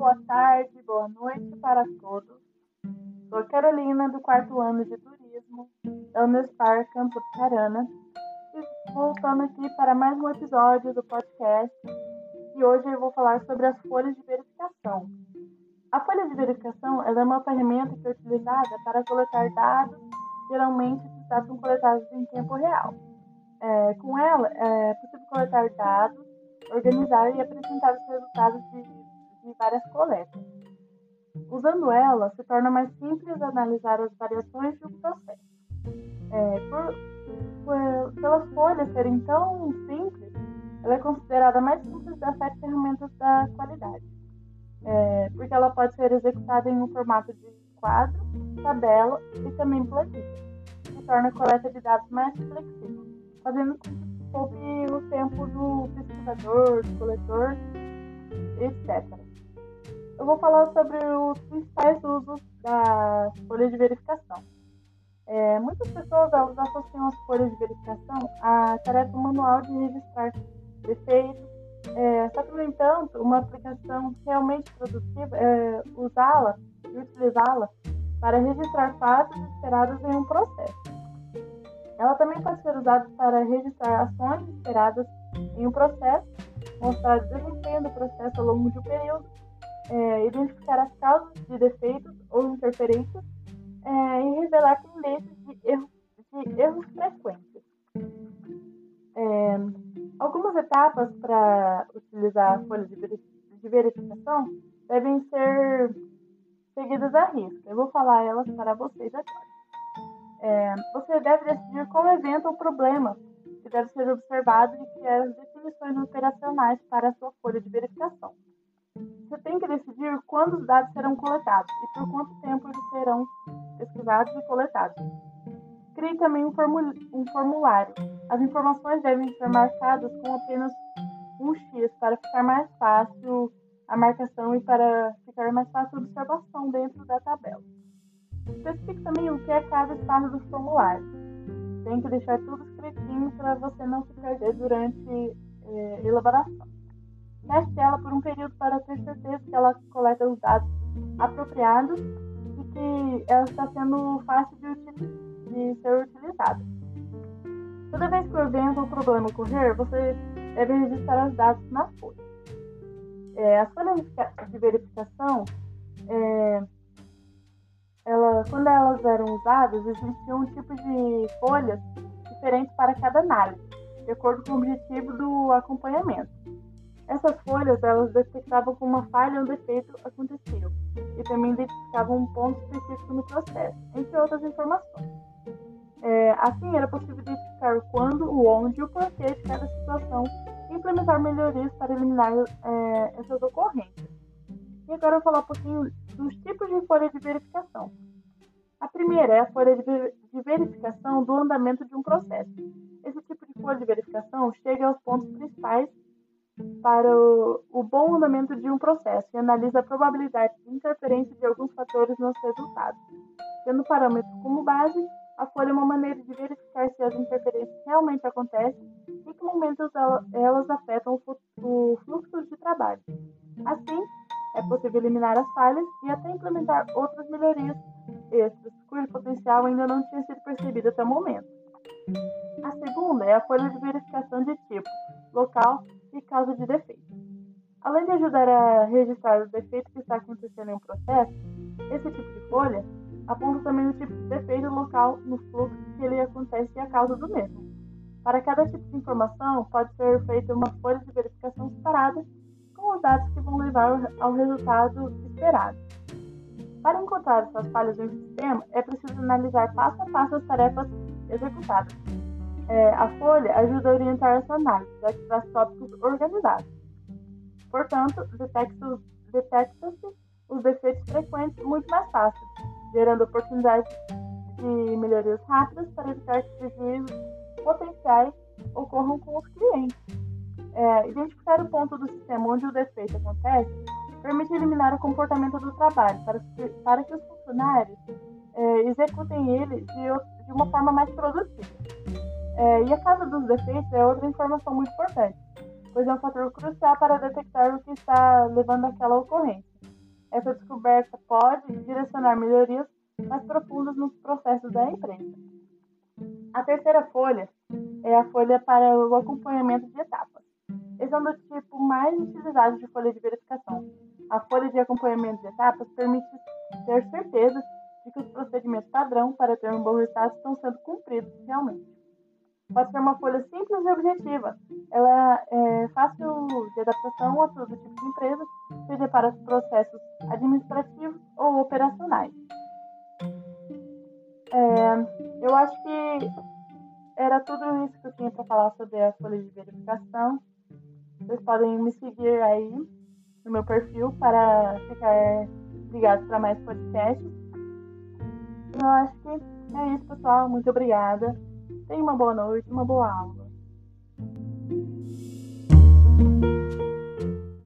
boa tarde, boa noite para todos. Sou Carolina, do quarto ano de turismo da Unespar Campo Carana, e voltando aqui para mais um episódio do podcast. E hoje eu vou falar sobre as folhas de verificação. A folha de verificação é uma ferramenta que é utilizada para coletar dados, geralmente esses dados são coletados em tempo real. É, com ela, é possível coletar dados, organizar e apresentar os resultados de, de várias coletas. Usando ela, se torna mais simples analisar as variações de um processo. É, por, por, pelas folhas serem tão simples, ela é considerada mais simples das sete ferramentas da qualidade, é, porque ela pode ser executada em um formato de quadro, tabela e também planilha, que torna a coleta de dados mais flexível, fazendo com que poupe o tempo do pesquisador, do coletor, etc. Eu vou falar sobre os principais usos da folha de verificação. É, muitas pessoas elas associam as folhas de verificação à tarefa manual de registrar defeitos, é, só que, no entanto, uma aplicação realmente produtiva é usá-la e utilizá-la para registrar fatos esperados em um processo. Ela também pode ser usada para registrar ações esperadas em um processo, mostrar o desempenho do processo ao longo de um período, é, identificar as causas de defeitos ou interferências é, e revelar tendências de erros, de erros frequentes. É, algumas etapas para utilizar a folha de verificação devem ser seguidas à risca. Eu vou falar elas para vocês agora. É, você deve decidir qual evento ou problema que deve ser observado e criar as definições operacionais para a sua folha de verificação. Você tem que decidir quando os dados serão coletados e por quanto tempo eles serão pesquisados e coletados. Crie também um, formulário. As informações devem ser marcadas com apenas um X para ficar mais fácil a marcação e para ficar mais fácil a observação dentro da tabela. Especifique também o que é cada espaço do formulário. Tem que deixar tudo escritinho para você não se perder durante eh, elaboração. Teste ela por um período para ter certeza que ela coleta os dados apropriados e que ela está sendo fácil de, de ser utilizada. Toda vez que o evento ou problema ocorrer, você deve registrar os dados na folha. É, as folhas de verificação é, ela, quando elas eram usadas, existia um tipo de folhas diferente para cada análise, de acordo com o objetivo do acompanhamento. Essas folhas elas detectavam como uma falha ou um defeito aconteceu e também identificavam um ponto específico no processo, entre outras informações. É, assim, era possível identificar o quando, o onde e o porquê de cada situação e implementar melhorias para eliminar é, essas ocorrências. E agora eu vou falar um pouquinho dos tipos de folha de verificação. A primeira é a folha de verificação do andamento de um processo. Esse tipo de folha de verificação chega aos pontos principais para o, o bom andamento de um processo e analisa a probabilidade de interferência de alguns fatores nos resultados. Tendo parâmetros como base, a folha é uma maneira de verificar se as interferências realmente acontecem e em que momentos elas afetam o fluxo de trabalho. Assim, é possível eliminar as falhas e até implementar outras melhorias extras, cujo potencial ainda não tinha sido percebido até o momento. A segunda é a folha de verificação de tipo, local causa de defeito. Além de ajudar a registrar os defeitos que está acontecendo em um processo, esse tipo de folha aponta também o tipo de defeito local no fluxo que ele acontece e a causa do mesmo. Para cada tipo de informação, pode ser feita uma folha de verificação separada com os dados que vão levar ao resultado esperado. Para encontrar essas falhas em sistema, é preciso analisar passo a passo as tarefas executadas. É, a folha ajuda a orientar essa análise, já tópicos organizados. Portanto, detectam-se os defeitos frequentes muito mais fácil, gerando oportunidades de melhorias rápidas para evitar que prejuízos potenciais ocorram com os clientes. É, identificar o ponto do sistema onde o defeito acontece permite eliminar o comportamento do trabalho para para que os funcionários é, executem ele de, de, uma forma mais produtiva. É, e a causa dos defeitos é outra informação muito importante, pois é um fator crucial para detectar o que está levando àquela ocorrência. essa descoberta pode direcionar melhorias mais profundas nos processos da empresa. A terceira folha é a folha para o acompanhamento de etapas. Esse é um dos tipos mais utilizados de folha de verificação. A folha de acompanhamento de etapas permite ter certeza de que os procedimentos padrão para ter um bom resultado estão sendo cumpridos realmente. Pode ser uma folha simples e objetiva. Ela é fácil de adaptação a todo tipo de empresa, seja para os processos administrativos ou operacionais. É, eu acho que era tudo isso que eu tinha para falar sobre a folha de verificação. Vocês podem me seguir aí no meu perfil para ficar ligados para mais podcasts. Eu acho que é isso, pessoal. Muito obrigada. Tenha uma boa noite, uma boa aula.